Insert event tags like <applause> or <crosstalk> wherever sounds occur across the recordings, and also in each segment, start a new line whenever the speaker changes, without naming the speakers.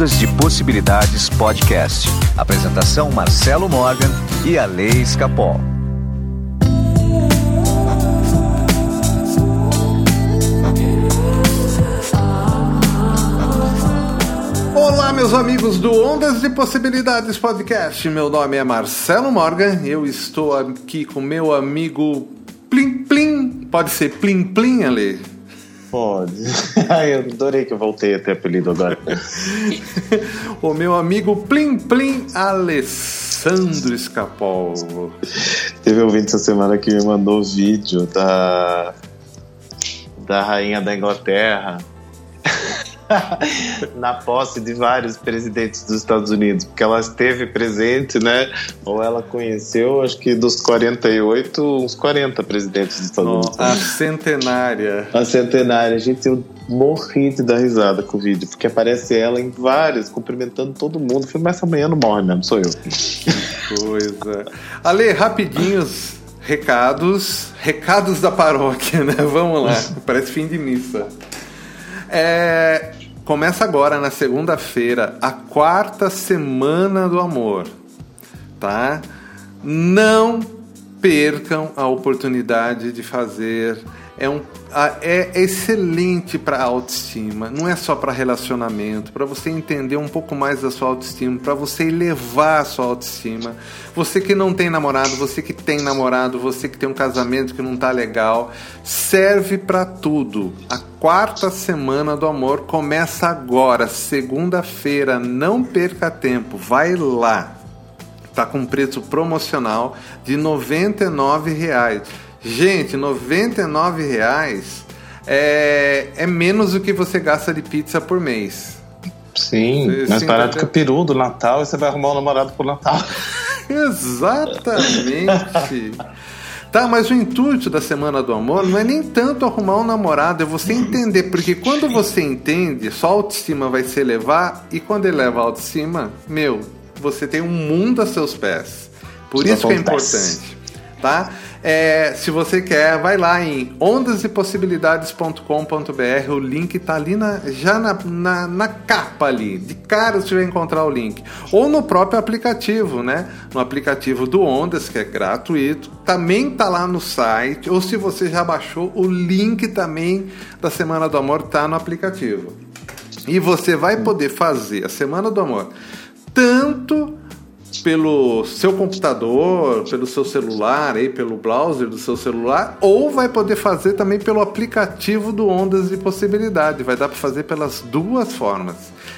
Ondas de Possibilidades Podcast. Apresentação Marcelo Morgan e a Lei Escapol.
Olá, meus amigos do Ondas de Possibilidades Podcast. Meu nome é Marcelo Morgan. Eu estou aqui com meu amigo Plim Plim. Pode ser Plim Plim, Ale?
Pode. <laughs> Ai, eu adorei que eu voltei a ter apelido agora. <laughs>
o meu amigo Plim Plim Alessandro Escapol.
Teve um ouvinte essa semana que me mandou vídeo da, da rainha da Inglaterra <laughs> na posse de vários presidentes dos Estados Unidos, porque ela esteve presente, né? Ou ela conheceu, acho que dos 48, uns 40 presidentes dos Estados Unidos.
A centenária.
A centenária. Gente, eu morri de dar risada com o vídeo, porque aparece ela em vários, cumprimentando todo mundo. Foi, mas essa manhã não morre mesmo, sou eu.
Que coisa. Ale, rapidinhos. Recados, recados da paróquia, né? Vamos lá, parece fim de missa. É, Começa agora na segunda-feira, a quarta semana do amor, tá? Não percam a oportunidade de fazer. É, um, é excelente para autoestima, não é só para relacionamento, para você entender um pouco mais da sua autoestima, para você elevar a sua autoestima. Você que não tem namorado, você que tem namorado, você que tem um casamento que não tá legal, serve para tudo. A quarta semana do amor começa agora, segunda-feira. Não perca tempo, vai lá. Tá com preço promocional de R$ 99,00. Gente, R$ 99,00 é, é menos do que você gasta de pizza por mês.
Sim, você, mais barato que o peru do Natal e você vai arrumar um namorado pro Natal. <laughs>
Exatamente. Tá, mas o intuito da Semana do Amor não é nem tanto arrumar um namorado, é você entender, porque quando você entende, sua autoestima vai se elevar e quando eleva a autoestima, meu, você tem um mundo a seus pés. Por isso que é importante, tá? É, se você quer, vai lá em ondasepossibilidades.com.br. O link tá ali na, já na, na, na, capa ali. De cara você vai encontrar o link. Ou no próprio aplicativo, né? No aplicativo do Ondas, que é gratuito. Também tá lá no site. Ou se você já baixou, o link também da Semana do Amor tá no aplicativo. E você vai poder fazer a Semana do Amor tanto pelo seu computador, pelo seu celular, aí, pelo browser do seu celular, ou vai poder fazer também pelo aplicativo do Ondas de Possibilidade. Vai dar para fazer pelas duas formas.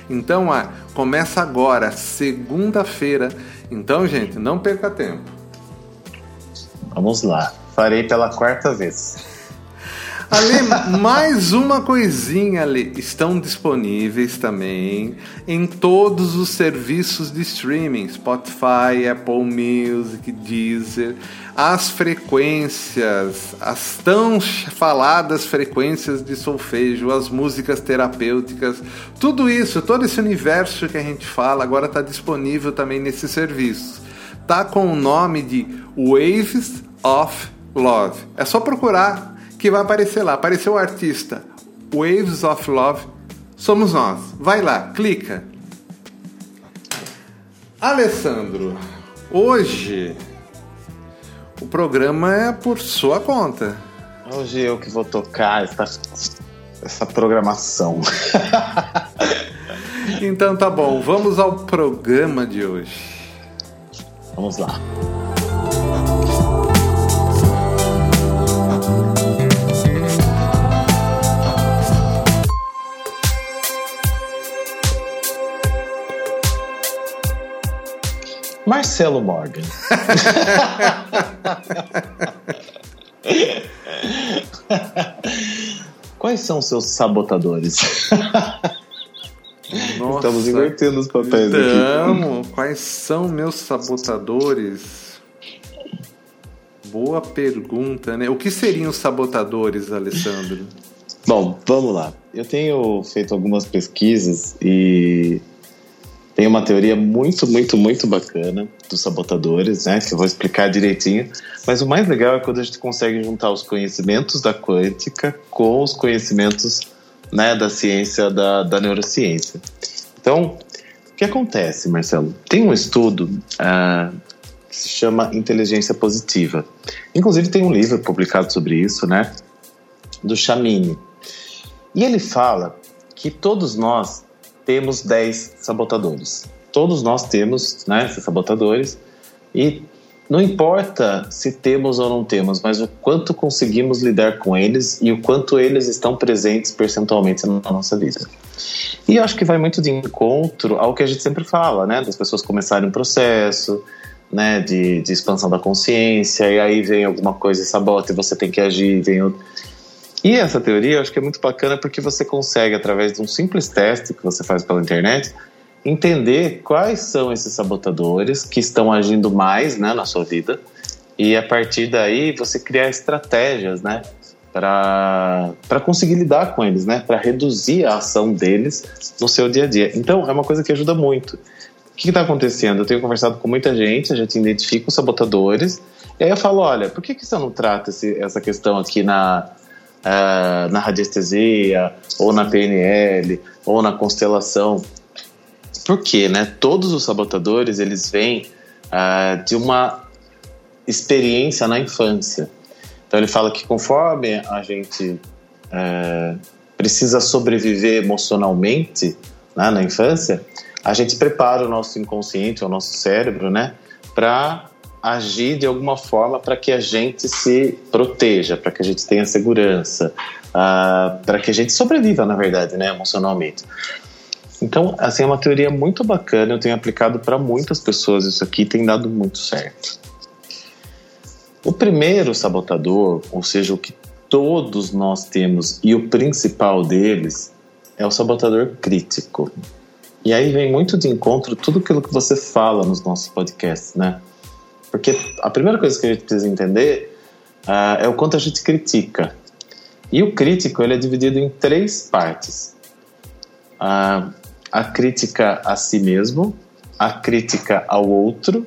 Então, ah, começa agora, segunda-feira. Então, gente, não perca tempo.
Vamos lá. Farei pela quarta vez.
Ali, mais uma coisinha ali. Estão disponíveis também em todos os serviços de streaming: Spotify, Apple Music, Deezer. As frequências, as tão faladas frequências de solfejo, as músicas terapêuticas, tudo isso, todo esse universo que a gente fala, agora está disponível também nesses serviços. Tá com o nome de Waves of Love. É só procurar que vai aparecer lá. Apareceu o artista Waves of Love. Somos nós. Vai lá, clica. Alessandro, hoje o programa é por sua conta.
Hoje eu que vou tocar essa, essa programação.
então tá bom, vamos ao programa de hoje.
Vamos lá. Marcelo Morgan. <laughs> Quais são seus sabotadores? Nossa, Estamos invertendo os papéis
aqui. Quais são meus sabotadores? Boa pergunta, né? O que seriam os sabotadores, Alessandro?
Bom, vamos lá. Eu tenho feito algumas pesquisas e tem uma teoria muito, muito, muito bacana dos sabotadores, né? Que eu vou explicar direitinho. Mas o mais legal é quando a gente consegue juntar os conhecimentos da quântica com os conhecimentos né, da ciência da, da neurociência. Então, que acontece, Marcelo? Tem um estudo uh, que se chama Inteligência Positiva. Inclusive tem um livro publicado sobre isso, né? Do Chamini. E ele fala que todos nós temos 10 sabotadores. Todos nós temos né, esses sabotadores e não importa se temos ou não temos, mas o quanto conseguimos lidar com eles e o quanto eles estão presentes percentualmente na nossa vida. E eu acho que vai muito de encontro ao que a gente sempre fala, né? Das pessoas começarem um processo, né? De, de expansão da consciência, e aí vem alguma coisa e sabota e você tem que agir, vem outro. E essa teoria eu acho que é muito bacana porque você consegue, através de um simples teste que você faz pela internet, entender quais são esses sabotadores que estão agindo mais né, na sua vida e a partir daí você criar estratégias né, para conseguir lidar com eles, né, para reduzir a ação deles no seu dia a dia. Então é uma coisa que ajuda muito. O que está acontecendo? Eu tenho conversado com muita gente, a gente identifica os sabotadores, e aí eu falo: olha, por que, que você não trata esse, essa questão aqui na, uh, na radiestesia, ou na PNL, ou na constelação. Porque, né, todos os sabotadores, eles vêm uh, de uma experiência na infância. Então ele fala que conforme a gente uh, precisa sobreviver emocionalmente né, na infância, a gente prepara o nosso inconsciente, o nosso cérebro, né, para agir de alguma forma para que a gente se proteja, para que a gente tenha segurança, uh, para que a gente sobreviva, na verdade, né, emocionalmente. Então, assim, é uma teoria muito bacana, eu tenho aplicado para muitas pessoas isso aqui, tem dado muito certo. O primeiro sabotador, ou seja, o que todos nós temos e o principal deles, é o sabotador crítico. E aí vem muito de encontro tudo aquilo que você fala nos nossos podcasts, né? Porque a primeira coisa que a gente precisa entender uh, é o quanto a gente critica. E o crítico ele é dividido em três partes: uh, a crítica a si mesmo, a crítica ao outro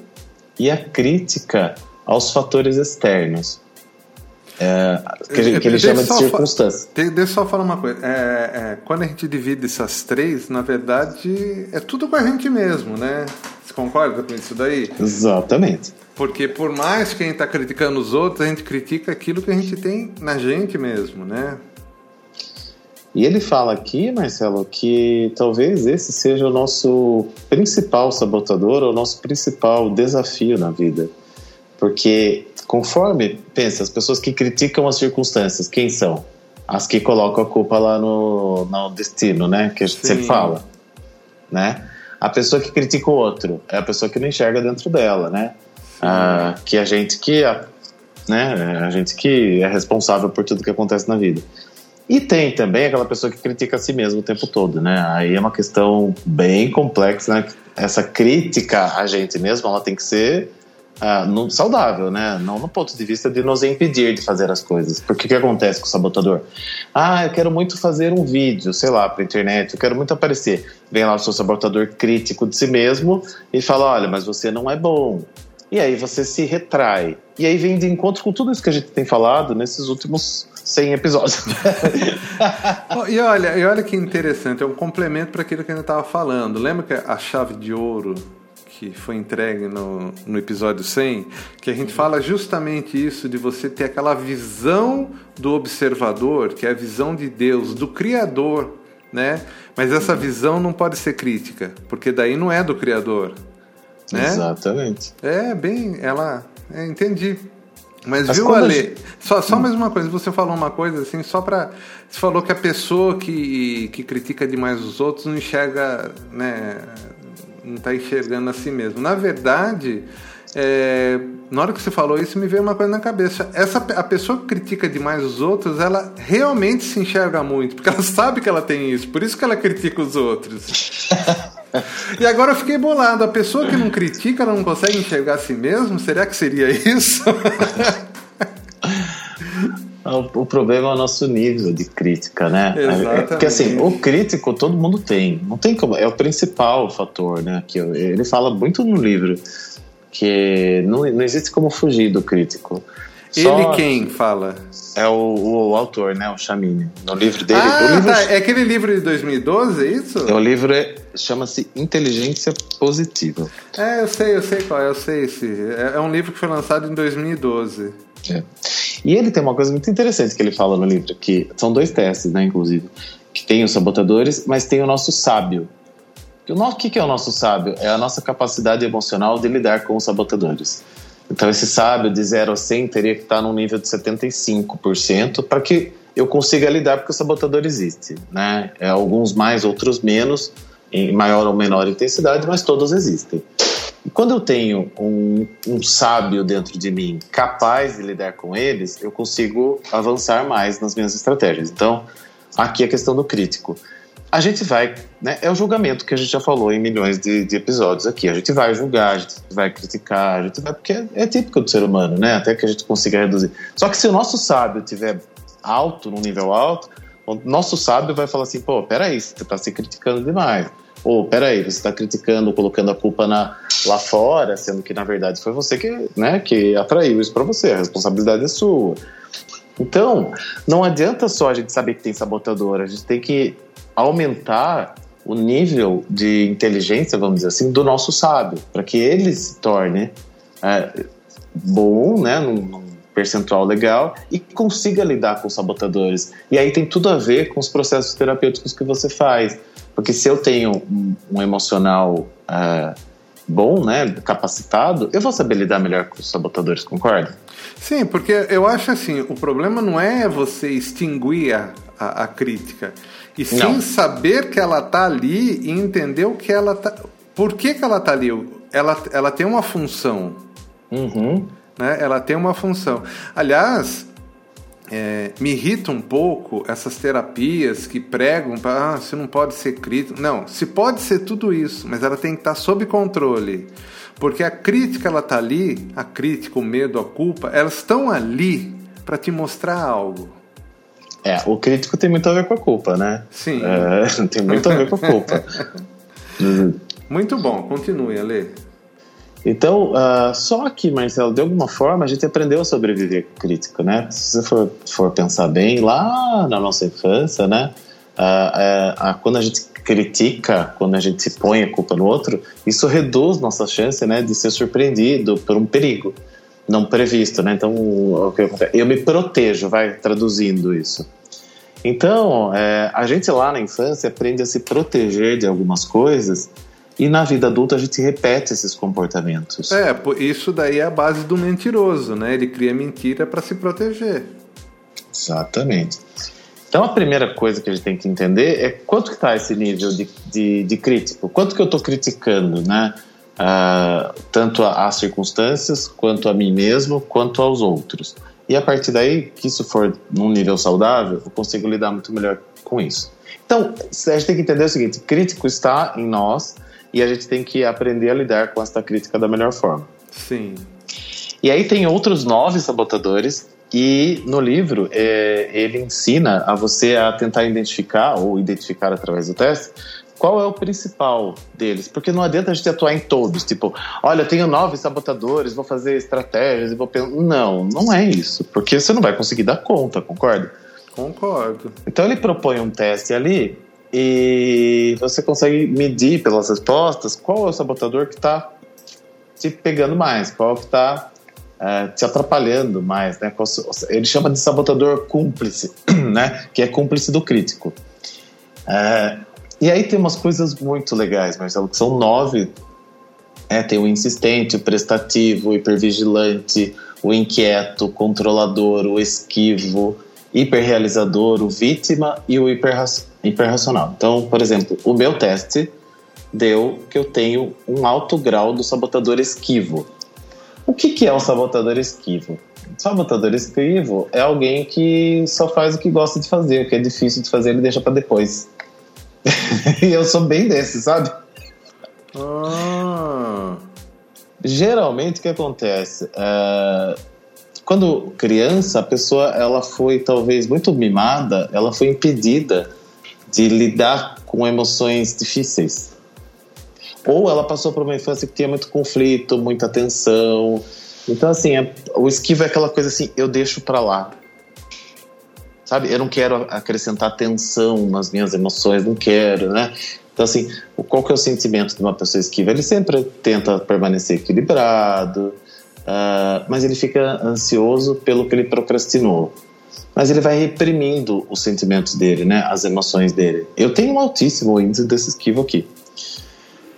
e a crítica aos fatores externos. É, que, que ele chama de circunstância.
Deixa eu só falar uma coisa. É, é, quando a gente divide essas três, na verdade, é tudo com a gente mesmo, né? Concorda com isso daí?
Exatamente.
Porque por mais que a gente está criticando os outros, a gente critica aquilo que a gente tem na gente mesmo, né?
E ele fala aqui, Marcelo, que talvez esse seja o nosso principal sabotador, o nosso principal desafio na vida. Porque conforme, pensa, as pessoas que criticam as circunstâncias, quem são? As que colocam a culpa lá no, no destino, né? Que a gente Sim. sempre fala, né? A pessoa que critica o outro é a pessoa que não enxerga dentro dela, né? Ah, que a gente que né, a gente que é responsável por tudo que acontece na vida. E tem também aquela pessoa que critica a si mesmo o tempo todo, né? Aí é uma questão bem complexa, né? Essa crítica a gente mesmo, ela tem que ser uh, no, saudável, né? Não no ponto de vista de nos impedir de fazer as coisas. Porque o que acontece com o sabotador? Ah, eu quero muito fazer um vídeo, sei lá, para internet, eu quero muito aparecer. Vem lá o seu sabotador crítico de si mesmo e fala: olha, mas você não é bom, e aí você se retrai. E aí vem de encontro com tudo isso que a gente tem falado nesses últimos 100 episódios. <laughs>
e, olha, e olha que interessante, é um complemento para aquilo que a gente estava falando. Lembra que a chave de ouro que foi entregue no, no episódio 100, que a gente fala justamente isso de você ter aquela visão do observador, que é a visão de Deus, do Criador, né? Mas essa visão não pode ser crítica, porque daí não é do Criador, né?
Exatamente.
É, bem, ela. É, entendi. Mas, Mas viu, Ale? Gente... Só, só hum. mais uma coisa, você falou uma coisa assim, só para Você falou que a pessoa que, que critica demais os outros não enxerga, né? Não está enxergando a si mesmo. Na verdade, é, na hora que você falou isso, me veio uma coisa na cabeça. Essa, a pessoa que critica demais os outros, ela realmente se enxerga muito, porque ela <laughs> sabe que ela tem isso, por isso que ela critica os outros. <laughs> E agora eu fiquei bolado. A pessoa que não critica, ela não consegue enxergar a si mesmo? Será que seria isso? <laughs>
O problema é o nosso nível de crítica, né?
Exatamente. É,
porque assim, o crítico todo mundo tem. Não tem como. É o principal fator, né? Que ele fala muito no livro que não, não existe como fugir do crítico.
Só Ele quem fala?
É o, o, autor, né? O Chamini. No livro dele.
Ah,
livro...
Tá. é aquele livro de 2012, é isso?
É, o livro é, chama-se Inteligência Positiva.
É, eu sei, eu sei qual é, eu sei esse. É, é um livro que foi lançado em 2012. É.
E ele tem uma coisa muito interessante que ele fala no livro, que são dois testes, né, inclusive, que tem os sabotadores, mas tem o nosso sábio. O que é o nosso sábio? É a nossa capacidade emocional de lidar com os sabotadores. Então, esse sábio de 0 a 100 teria que estar num nível de 75% para que eu consiga lidar, porque o sabotador existe. Né? É, alguns mais, outros menos, em maior ou menor intensidade, mas todos existem. Quando eu tenho um, um sábio dentro de mim capaz de lidar com eles, eu consigo avançar mais nas minhas estratégias. Então, aqui a questão do crítico a gente vai, né, é o julgamento que a gente já falou em milhões de, de, episódios aqui. A gente vai julgar, a gente vai criticar, a gente vai, porque é, é, típico do ser humano, né? Até que a gente consiga reduzir. Só que se o nosso sábio estiver alto, num nível alto, o nosso sábio vai falar assim: pô, peraí, você está se criticando demais. Ou, peraí, você está criticando, colocando a culpa na, lá fora, sendo que na verdade foi você que, né, que atraiu isso para você, a responsabilidade é sua. Então, não adianta só a gente saber que tem sabotador, a gente tem que aumentar o nível de inteligência, vamos dizer assim, do nosso sábio, para que ele se torne é, bom, né, num, percentual legal e consiga lidar com os sabotadores. E aí tem tudo a ver com os processos terapêuticos que você faz, porque se eu tenho um, um emocional é, bom, né, capacitado, eu vou saber lidar melhor com os sabotadores, concorda?
Sim, porque eu acho assim, o problema não é você extinguir a, a, a crítica, e sim Não. saber que ela tá ali e entender o que ela tá. Por que, que ela tá ali? Ela, ela tem uma função.
Uhum.
Né? Ela tem uma função. Aliás, é, me irrita um pouco essas terapias que pregam para ah, você não pode ser crítico. Não, se pode ser tudo isso, mas ela tem que estar sob controle. Porque a crítica ela tá ali, a crítica, o medo, a culpa, elas estão ali para te mostrar algo.
É, o crítico tem muito a ver com a culpa, né?
Sim.
É, <laughs> tem muito a ver com a culpa. <laughs>
muito bom, continue a ler.
Então, uh, só que, Marcelo, de alguma forma a gente aprendeu a sobreviver com crítico, né? Se você for, for pensar bem, lá na nossa infância, né? Uh, uh, quando a gente critica, quando a gente se põe a culpa no outro, isso reduz nossa chance né, de ser surpreendido por um perigo não previsto, né? Então, Eu me protejo, vai traduzindo isso. Então, é, a gente lá na infância aprende a se proteger de algumas coisas e na vida adulta a gente repete esses comportamentos.
É, isso daí é a base do mentiroso, né? Ele cria mentira para se proteger.
Exatamente. Então a primeira coisa que a gente tem que entender é quanto que está esse nível de, de, de crítico, quanto que eu estou criticando, né? uh, tanto às circunstâncias, quanto a mim mesmo, quanto aos outros. E a partir daí, que isso for num nível saudável, eu consigo lidar muito melhor com isso. Então, a gente tem que entender o seguinte: crítico está em nós e a gente tem que aprender a lidar com essa crítica da melhor forma.
Sim.
E aí tem outros nove sabotadores e no livro é, ele ensina a você a tentar identificar ou identificar através do teste qual é o principal deles? Porque não adianta a gente atuar em todos, tipo, olha, eu tenho nove sabotadores, vou fazer estratégias e vou pensar. Não, não é isso, porque você não vai conseguir dar conta, concorda?
Concordo.
Então ele propõe um teste ali e você consegue medir pelas respostas qual é o sabotador que está te pegando mais, qual que está é, te atrapalhando mais, né? Ele chama de sabotador cúmplice, <clears throat> né? Que é cúmplice do crítico. É, e aí tem umas coisas muito legais, Marcelo, que são nove. É, tem o insistente, o prestativo, o hipervigilante, o inquieto, o controlador, o esquivo, hiperrealizador, o vítima e o hiperracional. Então, por exemplo, o meu teste deu que eu tenho um alto grau do sabotador esquivo. O que, que é o sabotador esquivo? Sabotador esquivo é alguém que só faz o que gosta de fazer, o que é difícil de fazer ele deixa para depois. <laughs> e eu sou bem desse, sabe?
Ah.
Geralmente o que acontece? É, quando criança, a pessoa ela foi talvez muito mimada, ela foi impedida de lidar com emoções difíceis. Ou ela passou por uma infância que tinha muito conflito, muita tensão, Então, assim, é, o esquivo é aquela coisa assim, eu deixo para lá. Sabe? Eu não quero acrescentar tensão nas minhas emoções, não quero, né? Então, assim, qual que é o sentimento de uma pessoa esquiva? Ele sempre tenta permanecer equilibrado, uh, mas ele fica ansioso pelo que ele procrastinou. Mas ele vai reprimindo os sentimentos dele, né? As emoções dele. Eu tenho um altíssimo índice desse esquivo aqui.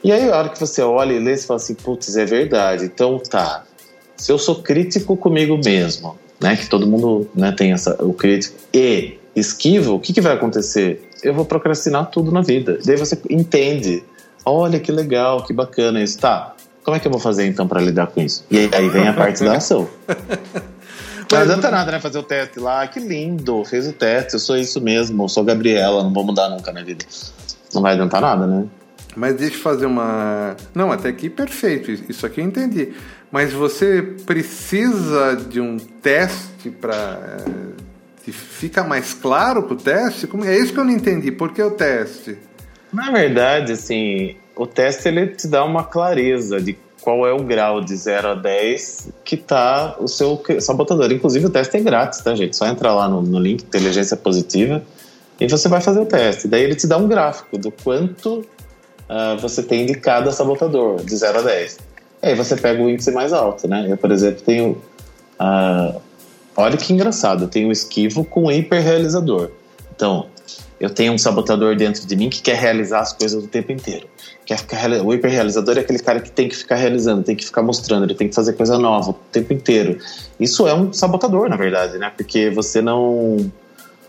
E aí, a hora que você olha e lê, você fala assim, putz, é verdade. Então, tá. Se eu sou crítico comigo mesmo, né? Que todo mundo né, tem essa, o crítico. E esquivo, o que, que vai acontecer? Eu vou procrastinar tudo na vida. Daí você entende. Olha que legal, que bacana isso. Tá, como é que eu vou fazer então para lidar com isso? E aí vem a parte da ação. <laughs> Não adianta nada, né? Fazer o teste lá. Que lindo, fez o teste. Eu sou isso mesmo. Eu sou Gabriela. Não vou mudar nunca na vida. Não vai adiantar nada, né?
Mas deixa eu fazer uma. Não, até aqui perfeito. Isso aqui eu entendi. Mas você precisa de um teste para eh, fica mais claro para o teste? Como é isso que eu não entendi? Por que o teste?
Na verdade, assim, o teste ele te dá uma clareza de qual é o grau de 0 a 10 que tá o seu sabotador. Inclusive o teste é grátis, tá, gente? Só entrar lá no, no link Inteligência Positiva e você vai fazer o teste. Daí ele te dá um gráfico do quanto uh, você tem de cada sabotador, de 0 a 10. Aí você pega o índice mais alto, né? Eu, por exemplo, tenho. Uh, olha que engraçado, eu tenho o esquivo com hiperrealizador. Então, eu tenho um sabotador dentro de mim que quer realizar as coisas o tempo inteiro. Quer ficar, o hiperrealizador é aquele cara que tem que ficar realizando, tem que ficar mostrando, ele tem que fazer coisa nova o tempo inteiro. Isso é um sabotador, na verdade, né? Porque você não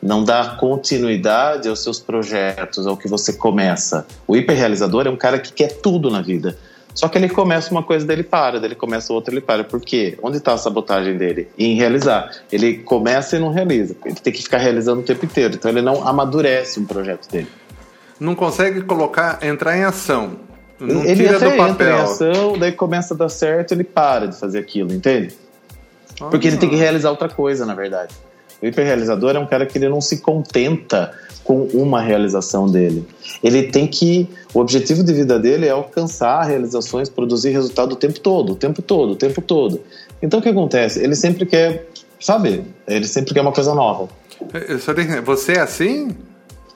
não dá continuidade aos seus projetos, ao que você começa. O hiperrealizador é um cara que quer tudo na vida. Só que ele começa uma coisa dele para, dele começa outra ele para. Por quê? Onde está a sabotagem dele? Em realizar. Ele começa e não realiza. Ele tem que ficar realizando o tempo inteiro. Então ele não amadurece um projeto dele.
Não consegue colocar, entrar em ação. Não
ele tira do papel. entra em ação, daí começa a dar certo, ele para de fazer aquilo, entende? Porque ele tem que realizar outra coisa, na verdade. O hiperrealizador é um cara que ele não se contenta com uma realização dele. Ele tem que. O objetivo de vida dele é alcançar realizações, produzir resultado o tempo todo, o tempo todo, o tempo todo. Então o que acontece? Ele sempre quer, sabe? Ele sempre quer uma coisa nova.
Você é assim?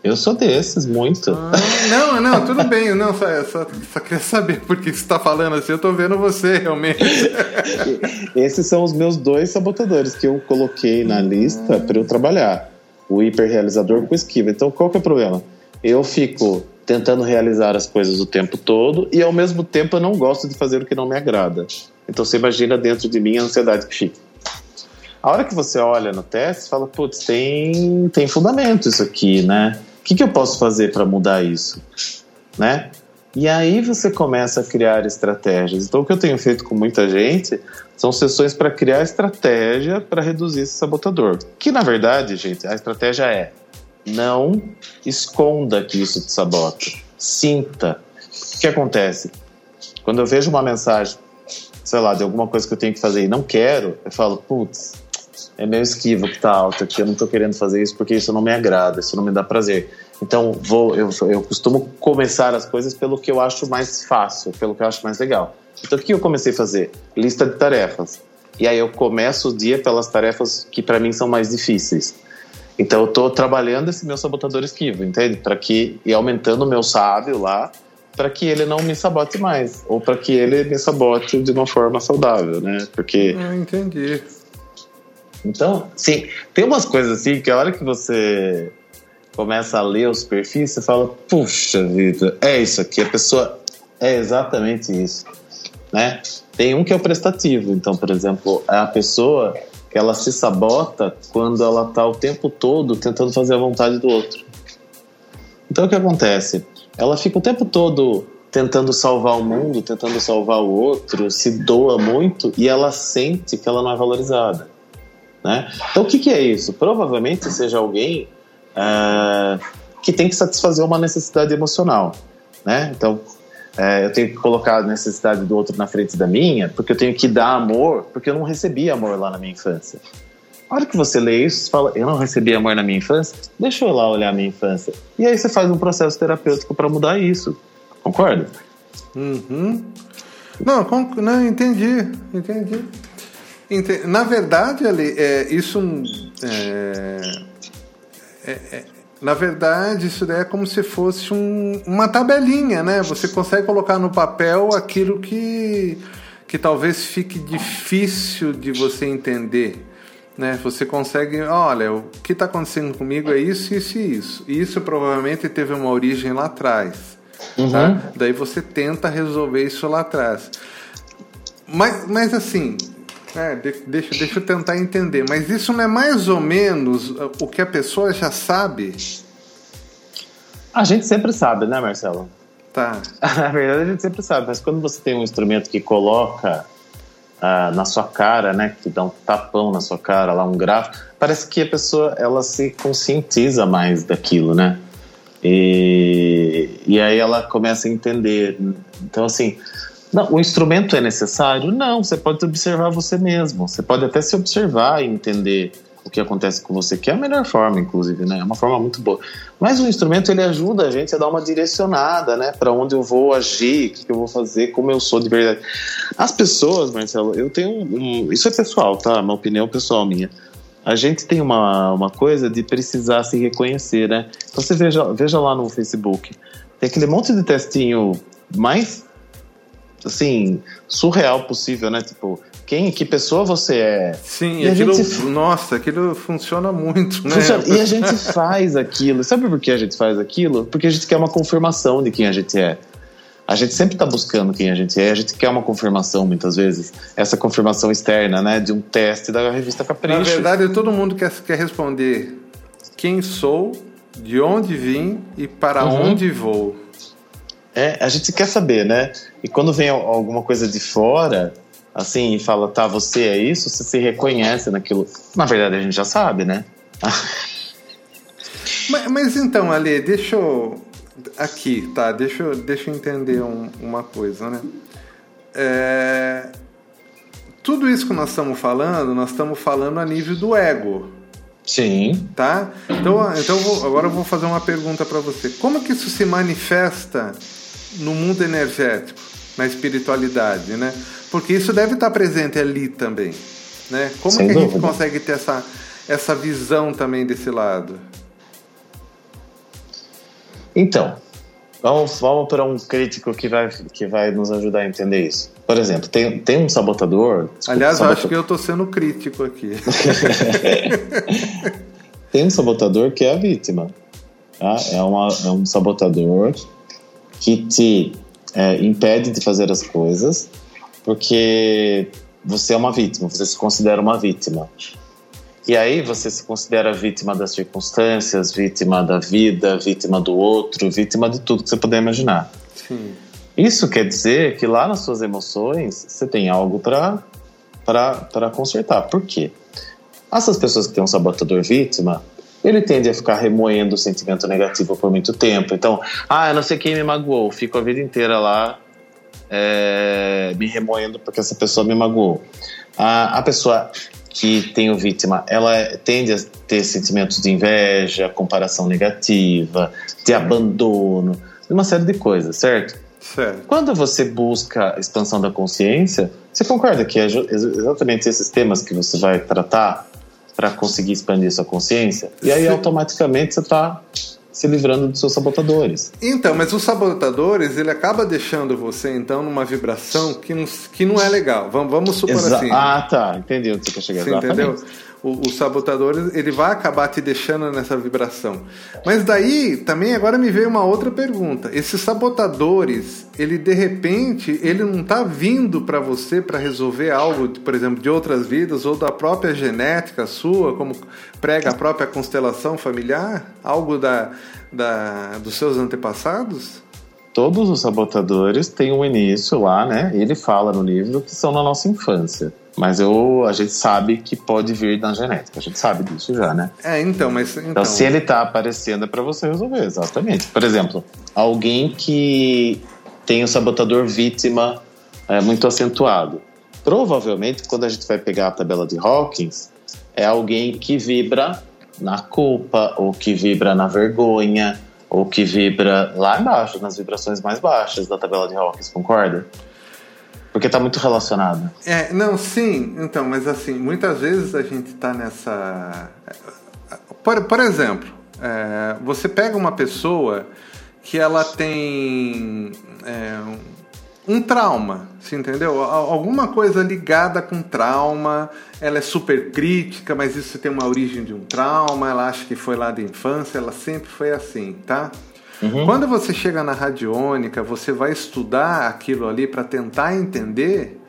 Eu sou desses, muito. Ah,
não, não, tudo bem. Não, só, só, só queria saber por que você está falando assim. Eu estou vendo você, realmente.
Esses são os meus dois sabotadores que eu coloquei na lista para eu trabalhar. O hiperrealizador com esquiva. Então, qual que é o problema? Eu fico tentando realizar as coisas o tempo todo e, ao mesmo tempo, eu não gosto de fazer o que não me agrada. Então, você imagina dentro de mim a ansiedade que fica. A hora que você olha no teste, fala, putz, tem, tem fundamento isso aqui, né? O que, que eu posso fazer para mudar isso? Né? E aí você começa a criar estratégias. Então, o que eu tenho feito com muita gente são sessões para criar estratégia para reduzir esse sabotador. Que, na verdade, gente, a estratégia é não esconda que isso te sabota. Sinta. O que acontece? Quando eu vejo uma mensagem, sei lá, de alguma coisa que eu tenho que fazer e não quero, eu falo, putz, é meio esquivo que tá alta, que eu não tô querendo fazer isso porque isso não me agrada, isso não me dá prazer. Então, vou, eu, eu costumo começar as coisas pelo que eu acho mais fácil, pelo que eu acho mais legal. Então, o que eu comecei a fazer? Lista de tarefas. E aí eu começo o dia pelas tarefas que para mim são mais difíceis. Então, eu tô trabalhando esse meu sabotador esquivo, entende? Para que e aumentando o meu sábio lá, para que ele não me sabote mais, ou para que ele me sabote de uma forma saudável, né? Porque
ah, entendi.
Então, sim, tem umas coisas assim que a hora que você começa a ler os perfis, você fala, puxa vida, é isso aqui, a pessoa é exatamente isso, né? Tem um que é o prestativo, então, por exemplo, é a pessoa que ela se sabota quando ela está o tempo todo tentando fazer a vontade do outro. Então, o que acontece? Ela fica o tempo todo tentando salvar o mundo, tentando salvar o outro, se doa muito e ela sente que ela não é valorizada. Né? Então, o que, que é isso? Provavelmente seja alguém uh, que tem que satisfazer uma necessidade emocional. Né? Então, uh, eu tenho que colocar a necessidade do outro na frente da minha, porque eu tenho que dar amor, porque eu não recebi amor lá na minha infância. A hora que você lê isso, você fala, eu não recebi amor na minha infância, deixa eu lá olhar a minha infância. E aí você faz um processo terapêutico para mudar isso. Concorda?
Uhum. Não, não, entendi, entendi. Na verdade, Ali, é, isso é, é, é, na verdade, isso daí é como se fosse um, uma tabelinha, né? Você consegue colocar no papel aquilo que, que talvez fique difícil de você entender. Né? Você consegue, olha, o que está acontecendo comigo é isso, isso e isso. Isso provavelmente teve uma origem lá atrás. Uhum. Tá? Daí você tenta resolver isso lá atrás. Mas, mas assim, é, deixa, deixa eu tentar entender. Mas isso não é mais ou menos o que a pessoa já sabe?
A gente sempre sabe, né, Marcelo?
Tá. <laughs>
Na verdade, a gente sempre sabe, mas quando você tem um instrumento que coloca uh, na sua cara, né, que dá um tapão na sua cara, lá um gráfico, parece que a pessoa ela se conscientiza mais daquilo, né? E, e aí ela começa a entender. Então, assim, não, o instrumento é necessário? Não, você pode observar você mesmo. Você pode até se observar e entender o que acontece com você, que é a melhor forma, inclusive, né? É uma forma muito boa. Mas o instrumento ele ajuda a gente a dar uma direcionada, né? Para onde eu vou agir, o que, eu vou fazer, como eu sou de verdade. As pessoas, Marcelo, eu tenho um, isso é pessoal, tá? Uma opinião pessoal minha. A gente tem uma, uma coisa de precisar se reconhecer, né? Então você veja, veja lá no Facebook, tem aquele monte de testinho mais assim, surreal possível, né? Tipo, quem, que pessoa você é.
Sim, e aquilo, nossa, aquilo funciona muito, né? Funciona.
E a gente <laughs> faz aquilo. Sabe por que a gente faz aquilo? Porque a gente quer uma confirmação de quem a gente é. A gente sempre está buscando quem a gente é, a gente quer uma confirmação muitas vezes, essa confirmação externa, né, de um teste da revista Capricho. Na
verdade, todo mundo quer, quer responder quem sou, de onde vim e para uhum. onde vou.
É, a gente quer saber, né? E quando vem alguma coisa de fora, assim, e fala, tá, você é isso, você se reconhece naquilo. Na verdade, a gente já sabe, né? <laughs>
mas, mas, então, Ale, deixa eu. Aqui, tá? Deixa eu, deixa eu entender um, uma coisa, né? É... Tudo isso que nós estamos falando, nós estamos falando a nível do ego.
Sim.
Tá? Então, então vou, agora eu vou fazer uma pergunta para você. Como que isso se manifesta no mundo energético, na espiritualidade, né? Porque isso deve estar presente ali também, né? Como Sem que a gente consegue ter essa, essa visão também desse lado?
Então, vamos, vamos para um crítico que vai, que vai nos ajudar a entender isso. Por exemplo, tem, tem um sabotador.
Desculpa, Aliás, sabotador. acho que eu estou sendo crítico aqui. <laughs>
tem um sabotador que é a vítima. Tá? É, uma, é um sabotador que te é, impede de fazer as coisas porque você é uma vítima, você se considera uma vítima. E aí você se considera vítima das circunstâncias, vítima da vida, vítima do outro, vítima de tudo que você puder imaginar. Sim. Isso quer dizer que lá nas suas emoções você tem algo para consertar. Por quê? Essas pessoas que têm um sabotador vítima, ele tende a ficar remoendo o sentimento negativo por muito tempo. Então, ah, não sei quem me magoou, fico a vida inteira lá é, me remoendo porque essa pessoa me magoou. A, a pessoa que tem o vítima, ela tende a ter sentimentos de inveja, comparação negativa, de abandono, uma série de coisas, certo?
Certo.
Quando você busca a expansão da consciência, você concorda que é exatamente esses temas que você vai tratar para conseguir expandir sua consciência. E aí, automaticamente, você está se livrando dos seus sabotadores.
Então, mas os sabotadores, ele acaba deixando você, então, numa vibração que não, que não é legal. Vamos, vamos supor Exa assim.
Ah, tá. Entendi onde você quer chegar.
Você entendeu? O, o sabotador ele vai acabar te deixando nessa vibração. Mas daí também agora me veio uma outra pergunta. Esses sabotadores, ele de repente, ele não está vindo para você para resolver algo, por exemplo, de outras vidas ou da própria genética sua, como prega a própria constelação familiar, algo da, da dos seus antepassados?
Todos os sabotadores têm um início lá, né? Ele fala no livro que são na nossa infância. Mas eu, a gente sabe que pode vir na genética, a gente sabe disso já, né?
É, então, mas.
Então, então se ele tá aparecendo é para você resolver, exatamente. Por exemplo, alguém que tem o sabotador vítima é, muito acentuado. Provavelmente, quando a gente vai pegar a tabela de Hawkins, é alguém que vibra na culpa, ou que vibra na vergonha, ou que vibra lá embaixo, nas vibrações mais baixas da tabela de Hawkins, concorda? Porque está muito relacionado.
É, não, sim. Então, mas assim, muitas vezes a gente está nessa. Por, por exemplo, é, você pega uma pessoa que ela tem é, um trauma, você entendeu? Alguma coisa ligada com trauma, ela é super crítica, mas isso tem uma origem de um trauma, ela acha que foi lá da infância, ela sempre foi assim, tá? Uhum. Quando você chega na radiônica, você vai estudar aquilo ali para tentar entender,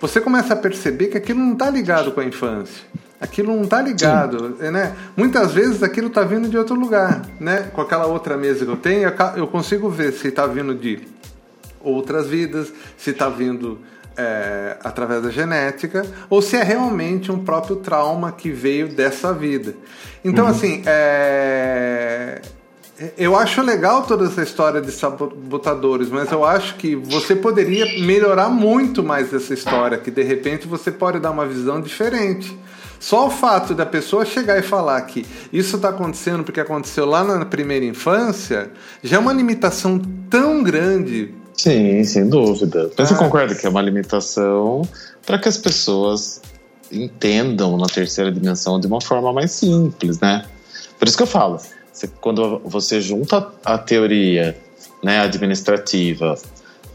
você começa a perceber que aquilo não está ligado com a infância. Aquilo não está ligado, Sim. né? Muitas vezes aquilo está vindo de outro lugar, né? Com aquela outra mesa que eu tenho, eu consigo ver se está vindo de outras vidas, se está vindo é, através da genética, ou se é realmente um próprio trauma que veio dessa vida. Então, uhum. assim, é, eu acho legal toda essa história de sabotadores, mas eu acho que você poderia melhorar muito mais essa história, que de repente você pode dar uma visão diferente. Só o fato da pessoa chegar e falar que isso está acontecendo porque aconteceu lá na primeira infância já é uma limitação tão grande.
Sim, sem dúvida. Mas ah. você concorda que é uma limitação para que as pessoas entendam na terceira dimensão de uma forma mais simples, né? Por isso que eu falo, quando você junta a teoria né, administrativa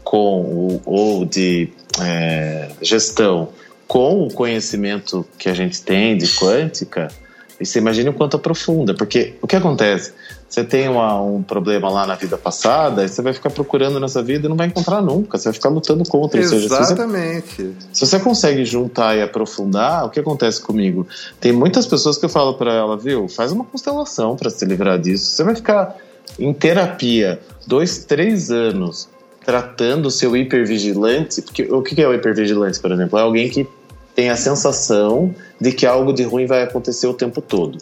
com o, ou de é, gestão com o conhecimento que a gente tem de quântica, e você imagina o quanto aprofunda, porque o que acontece? Você tem uma, um problema lá na vida passada, e você vai ficar procurando nessa vida e não vai encontrar nunca, você vai ficar lutando contra.
Exatamente.
Se você, se você consegue juntar e aprofundar, o que acontece comigo? Tem muitas pessoas que eu falo para ela, viu, faz uma constelação para se livrar disso. Você vai ficar em terapia dois, três anos tratando o seu hipervigilante, porque o que é o hipervigilante, por exemplo? É alguém que tem a sensação de que algo de ruim vai acontecer o tempo todo.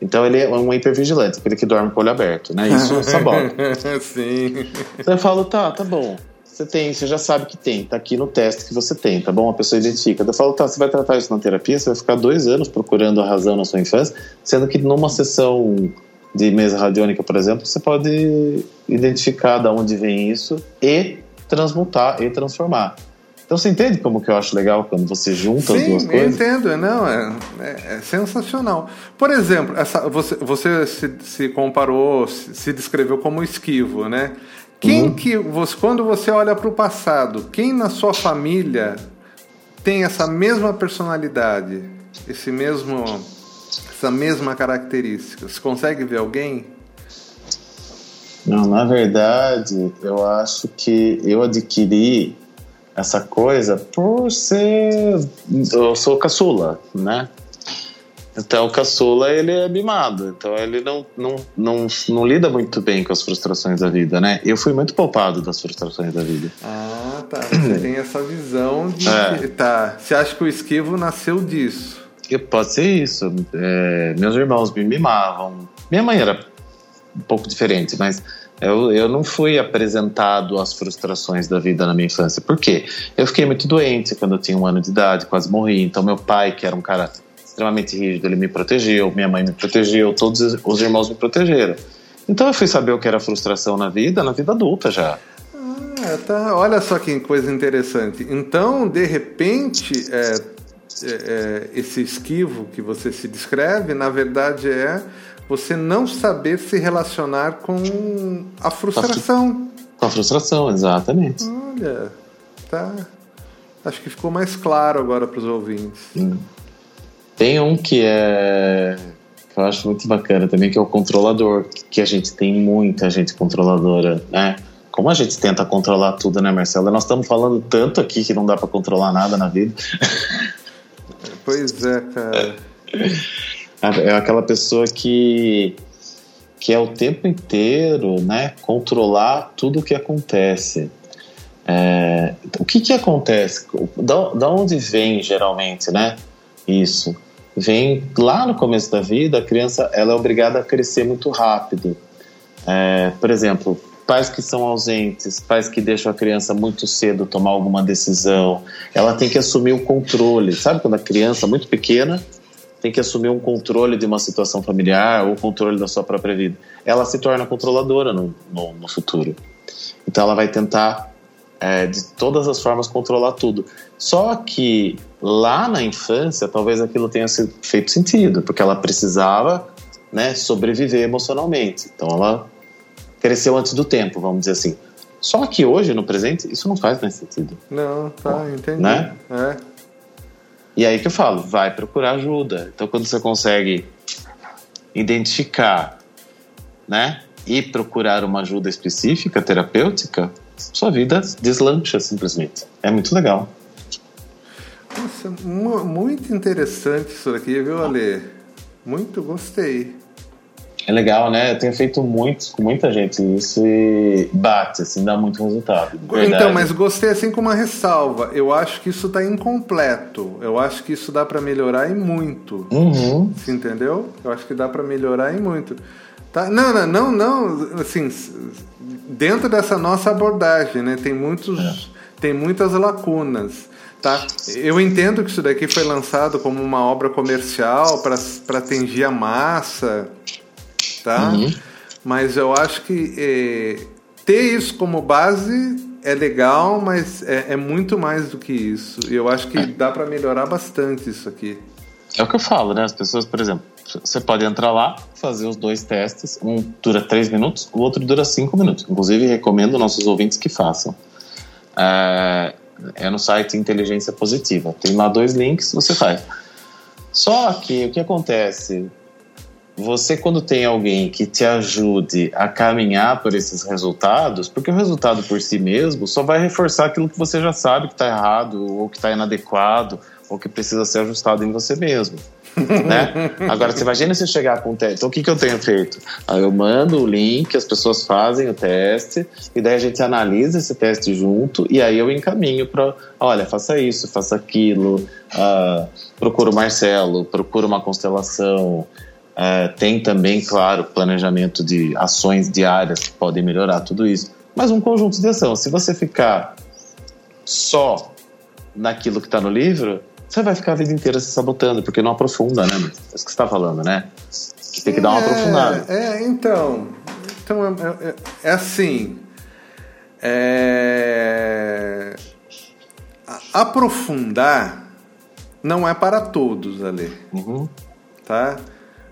Então ele é um hipervigilante, aquele que dorme com o olho aberto, né? Isso <laughs> sabota.
Sim.
Então eu falo, tá, tá bom. Você tem, você já sabe que tem, tá aqui no teste que você tem, tá bom? A pessoa identifica. Eu falo, tá, você vai tratar isso na terapia, você vai ficar dois anos procurando a razão na sua infância, sendo que numa sessão de mesa radiônica, por exemplo, você pode identificar de onde vem isso e transmutar e transformar. Então você entende como que eu acho legal quando você junta
Sim,
as duas coisas?
eu entendo, não, é, é, é, sensacional. Por exemplo, essa, você, você se, se comparou, se, se, descreveu como esquivo, né? Quem uhum. que você, quando você olha para o passado, quem na sua família tem essa mesma personalidade, esse mesmo, essa mesma característica? Você consegue ver alguém?
Não, na verdade, eu acho que eu adquiri essa coisa por ser. Eu sou caçula, né? Então o caçula ele é mimado, então ele não, não, não, não lida muito bem com as frustrações da vida, né? Eu fui muito poupado das frustrações da vida.
Ah, tá. Você <clears throat> tem essa visão de. É. Tá. Você acha que o esquivo nasceu disso?
Pode ser isso. É, meus irmãos me mimavam. Minha mãe era um pouco diferente, mas eu, eu não fui apresentado às frustrações da vida na minha infância. Por quê? Eu fiquei muito doente quando eu tinha um ano de idade, quase morri. Então, meu pai, que era um cara extremamente rígido, ele me protegeu, minha mãe me protegeu, todos os irmãos me protegeram. Então, eu fui saber o que era frustração na vida, na vida adulta já.
Ah, tá. Olha só que coisa interessante. Então, de repente, é, é, é, esse esquivo que você se descreve, na verdade, é você não saber se relacionar com a frustração.
Com a frustração, exatamente.
Olha, tá. Acho que ficou mais claro agora para os ouvintes. Hum.
Tem um que é que eu acho muito bacana também, que é o controlador, que a gente tem muita gente controladora, né? Como a gente tenta controlar tudo, né, Marcelo? Nós estamos falando tanto aqui que não dá para controlar nada na vida.
Pois é, cara. <laughs>
É aquela pessoa que que é o tempo inteiro, né, controlar tudo o que acontece. É, o que que acontece? Da, da onde vem geralmente, né? Isso vem lá no começo da vida. A criança ela é obrigada a crescer muito rápido. É, por exemplo, pais que são ausentes, pais que deixam a criança muito cedo tomar alguma decisão, ela tem que assumir o controle. Sabe quando a criança muito pequena tem que assumir um controle de uma situação familiar ou controle da sua própria vida. Ela se torna controladora no, no, no futuro. Então ela vai tentar é, de todas as formas controlar tudo. Só que lá na infância, talvez aquilo tenha feito sentido, porque ela precisava né, sobreviver emocionalmente. Então ela cresceu antes do tempo, vamos dizer assim. Só que hoje, no presente, isso não faz mais sentido.
Não, tá, entendi.
Né?
É.
E aí que eu falo, vai procurar ajuda. Então quando você consegue identificar, né, e procurar uma ajuda específica, terapêutica, sua vida deslancha simplesmente. É muito legal.
Nossa, muito interessante isso aqui, viu, Ale? Muito gostei.
É legal, né? Eu tenho feito muito com muita gente isso e bate, assim, dá muito resultado.
Então, mas gostei assim com uma ressalva. Eu acho que isso está incompleto. Eu acho que isso dá para melhorar e muito.
Uhum.
Você entendeu? Eu acho que dá para melhorar e muito. Tá? Não, não, não, não. Assim, dentro dessa nossa abordagem, né? Tem muitos, é. tem muitas lacunas. Tá? Eu entendo que isso daqui foi lançado como uma obra comercial para atingir a massa, tá? Uhum. Mas eu acho que é, ter isso como base é legal, mas é, é, muito mais do que isso. E eu acho que é. dá para melhorar bastante isso aqui.
É o que eu falo, né? As pessoas, por exemplo, você pode entrar lá, fazer os dois testes. Um dura três minutos, o outro dura cinco minutos. Inclusive, recomendo nossos ouvintes que façam. É, é no site Inteligência Positiva. Tem lá dois links, você faz. Só que o que acontece? Você, quando tem alguém que te ajude a caminhar por esses resultados, porque o resultado por si mesmo só vai reforçar aquilo que você já sabe que está errado, ou que está inadequado, ou que precisa ser ajustado em você mesmo <laughs> né? Agora, você imagina se chegar com o teste. Então, o que, que eu tenho feito? Eu mando o link, as pessoas fazem o teste, e daí a gente analisa esse teste junto, e aí eu encaminho para, olha, faça isso, faça aquilo, uh, procura o Marcelo, procura uma constelação. Uh, tem também, claro, planejamento de ações diárias que podem melhorar tudo isso. Mas um conjunto de ação. Se você ficar só naquilo que está no livro, você vai ficar a vida inteira se sabotando, porque não aprofunda, né? É isso que você está falando, né? Que tem que dar uma é, aprofundada.
É, então. Então, é, é, é assim. É, aprofundar não é para todos, Ale.
Uhum.
Tá?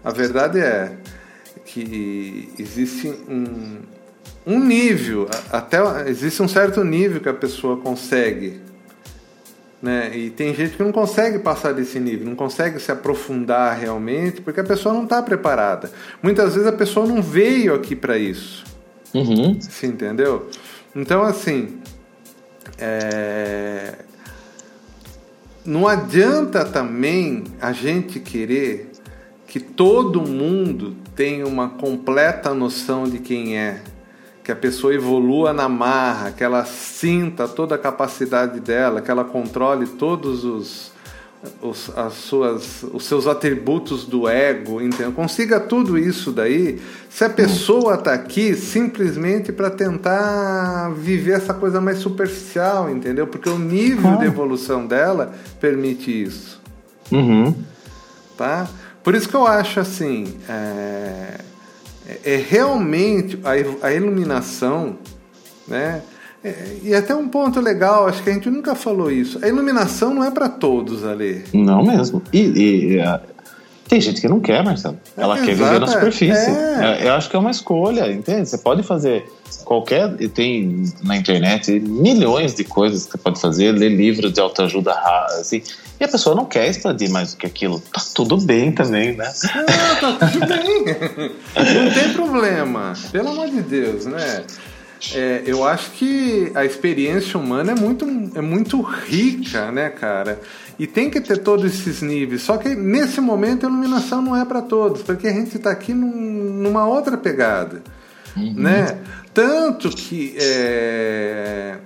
A verdade é que existe um, um nível, até existe um certo nível que a pessoa consegue né? E tem gente que não consegue passar desse nível, não consegue se aprofundar realmente, porque a pessoa não está preparada. Muitas vezes a pessoa não veio aqui para isso.
Uhum.
Você entendeu? Então, assim, é... não adianta também a gente querer que todo mundo tenha uma completa noção de quem é que a pessoa evolua na marra, que ela sinta toda a capacidade dela, que ela controle todos os, os, as suas, os seus atributos do ego, entendeu? consiga tudo isso daí, se a pessoa está aqui simplesmente para tentar viver essa coisa mais superficial, entendeu? Porque o nível de evolução dela permite isso.
Uhum.
Tá? Por isso que eu acho assim. É é, é realmente a, a iluminação, né? É, e até um ponto legal, acho que a gente nunca falou isso. A iluminação não é para todos, ali.
Não mesmo. E, e, e tem gente que não quer, Marcelo. Ela é, quer viver na superfície. É. é. Eu acho que é uma escolha, entende? Você pode fazer qualquer. Tem na internet milhões de coisas que você pode fazer, ler livros de autoajuda, assim. E a pessoa não quer expandir mais do que aquilo. Tá tudo bem também, né?
Não, tá tudo <laughs> bem. Não tem problema. Pelo amor de Deus, né? É, eu acho que a experiência humana é muito, é muito rica, né, cara? E tem que ter todos esses níveis. Só que nesse momento a iluminação não é para todos, porque a gente está aqui num, numa outra pegada, uhum. né? Tanto que é,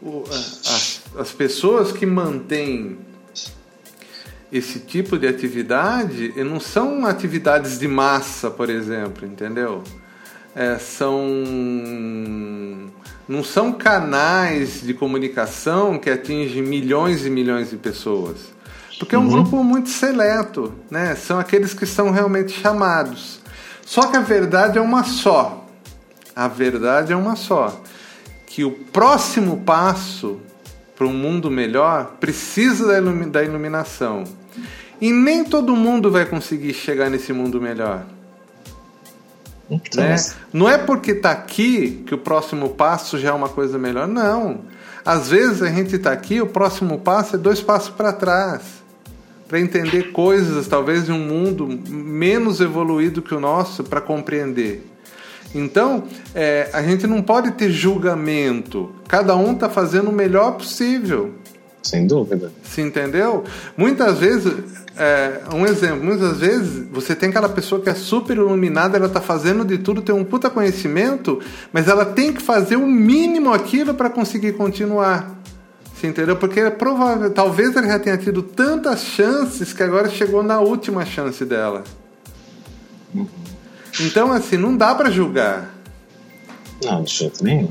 o, as, as pessoas que mantêm esse tipo de atividade não são atividades de massa, por exemplo, entendeu? É, são não são canais de comunicação que atingem milhões e milhões de pessoas. Porque é um uhum. grupo muito seleto, né? São aqueles que são realmente chamados. Só que a verdade é uma só. A verdade é uma só. que o próximo passo para um mundo melhor precisa da, ilumi da iluminação. E nem todo mundo vai conseguir chegar nesse mundo melhor. Então, né? Não é porque está aqui que o próximo passo já é uma coisa melhor. Não. Às vezes a gente está aqui, o próximo passo é dois passos para trás. Para entender coisas, talvez, de um mundo menos evoluído que o nosso, para compreender. Então, é, a gente não pode ter julgamento. Cada um está fazendo o melhor possível.
Sem dúvida.
Se entendeu? Muitas vezes, é, um exemplo, muitas vezes você tem aquela pessoa que é super iluminada, ela está fazendo de tudo, tem um puta conhecimento, mas ela tem que fazer o mínimo aquilo para conseguir continuar. Você entendeu? Porque é provável, talvez ela já tenha tido tantas chances que agora chegou na última chance dela. Uhum. Então, assim, não dá para julgar.
Não, de jeito nenhum.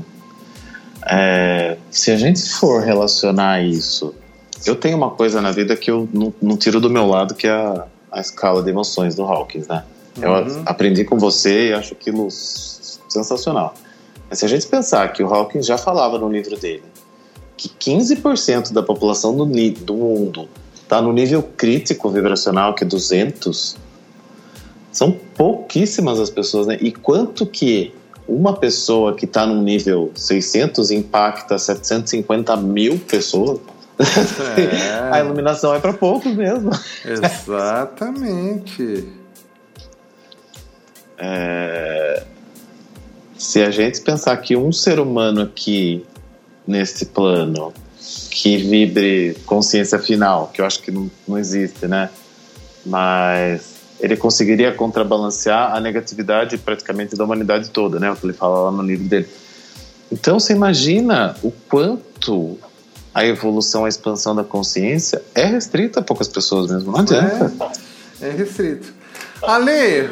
É, se a gente for relacionar isso, eu tenho uma coisa na vida que eu não, não tiro do meu lado, que é a, a escala de emoções do Hawkins, né? Eu uhum. aprendi com você e acho aquilo sensacional. Mas se a gente pensar que o Hawkins já falava no livro dele que 15% da população do, do mundo está no nível crítico vibracional, que é 200, são pouquíssimas as pessoas, né? E quanto que uma pessoa que está no nível 600 impacta 750 mil pessoas? É. <laughs> a iluminação é para poucos mesmo.
Exatamente.
É... Se a gente pensar que um ser humano aqui nesse plano que vibre consciência final, que eu acho que não, não existe, né? Mas ele conseguiria contrabalancear a negatividade praticamente da humanidade toda, né? O que ele fala lá no livro dele. Então você imagina o quanto a evolução, a expansão da consciência é restrita a poucas pessoas mesmo, não adianta.
É, é restrito. Ale,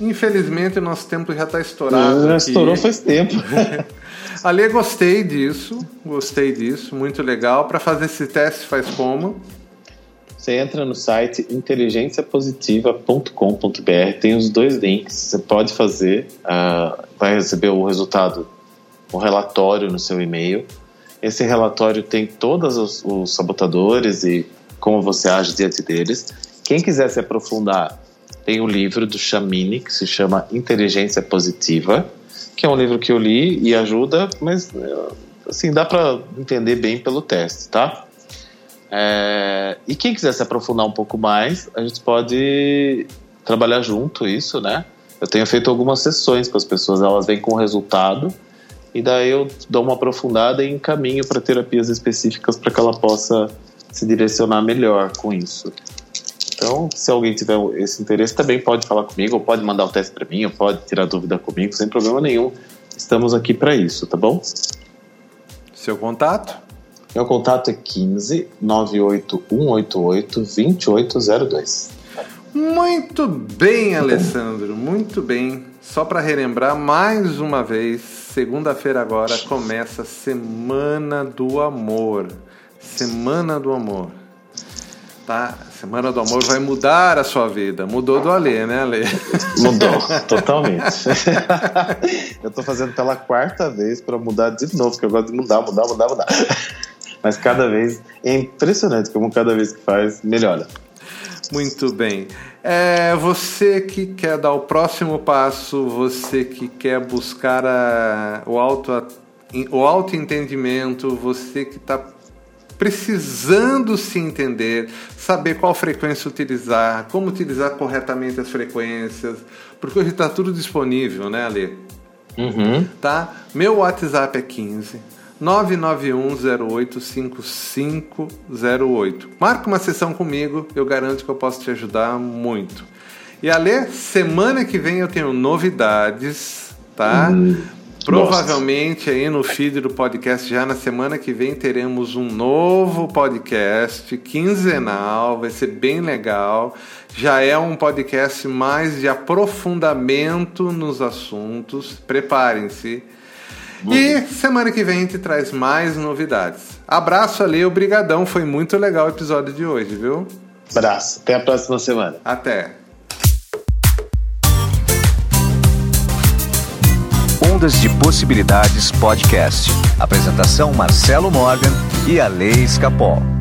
infelizmente o nosso tempo já está estourado.
Já estourou faz tempo. <laughs>
Ale, gostei disso, gostei disso, muito legal. Para fazer esse teste faz como?
Você entra no site inteligenciapositiva.com.br, tem os dois links, você pode fazer, uh, vai receber o resultado, o relatório no seu e-mail. Esse relatório tem todos os, os sabotadores e como você age diante deles. Quem quiser se aprofundar, tem o um livro do Chamini que se chama Inteligência Positiva, que é um livro que eu li e ajuda, mas assim dá para entender bem pelo teste, tá? É, e quem quiser se aprofundar um pouco mais, a gente pode trabalhar junto isso, né? Eu tenho feito algumas sessões com as pessoas, elas vêm com resultado e daí eu dou uma aprofundada e encaminho para terapias específicas para que ela possa se direcionar melhor com isso. Então, se alguém tiver esse interesse, também pode falar comigo, ou pode mandar o teste para mim, ou pode tirar dúvida comigo, sem problema nenhum. Estamos aqui para isso, tá bom?
Seu contato?
Meu contato é 15 98188 2802.
Muito bem, Alessandro, muito bem. Só para relembrar mais uma vez, segunda-feira agora começa a Semana do Amor. Semana do Amor. Tá? Semana do Amor vai mudar a sua vida. Mudou do Alê, né, Alê? <laughs>
Mudou, totalmente. <laughs> eu tô fazendo pela quarta vez para mudar de novo, porque eu gosto de mudar, mudar, mudar, mudar. Mas cada vez é impressionante como cada vez que faz melhora.
Muito bem. É, você que quer dar o próximo passo, você que quer buscar a, o, auto, o autoentendimento, você que está precisando se entender, saber qual frequência utilizar, como utilizar corretamente as frequências, porque hoje está tudo disponível, né, Ale?
Uhum.
Tá? Meu WhatsApp é 15 991085508. Marca uma sessão comigo, eu garanto que eu posso te ajudar muito. E Ale, semana que vem eu tenho novidades, tá? Hum, Provavelmente nossa. aí no feed do podcast já na semana que vem teremos um novo podcast quinzenal, vai ser bem legal. Já é um podcast mais de aprofundamento nos assuntos. Preparem-se e semana que vem a gente traz mais novidades. Abraço ali, obrigadão, foi muito legal o episódio de hoje, viu?
Abraço, até a próxima semana.
Até.
Ondas de Possibilidades Podcast. Apresentação Marcelo Morgan e a Lei Escapol.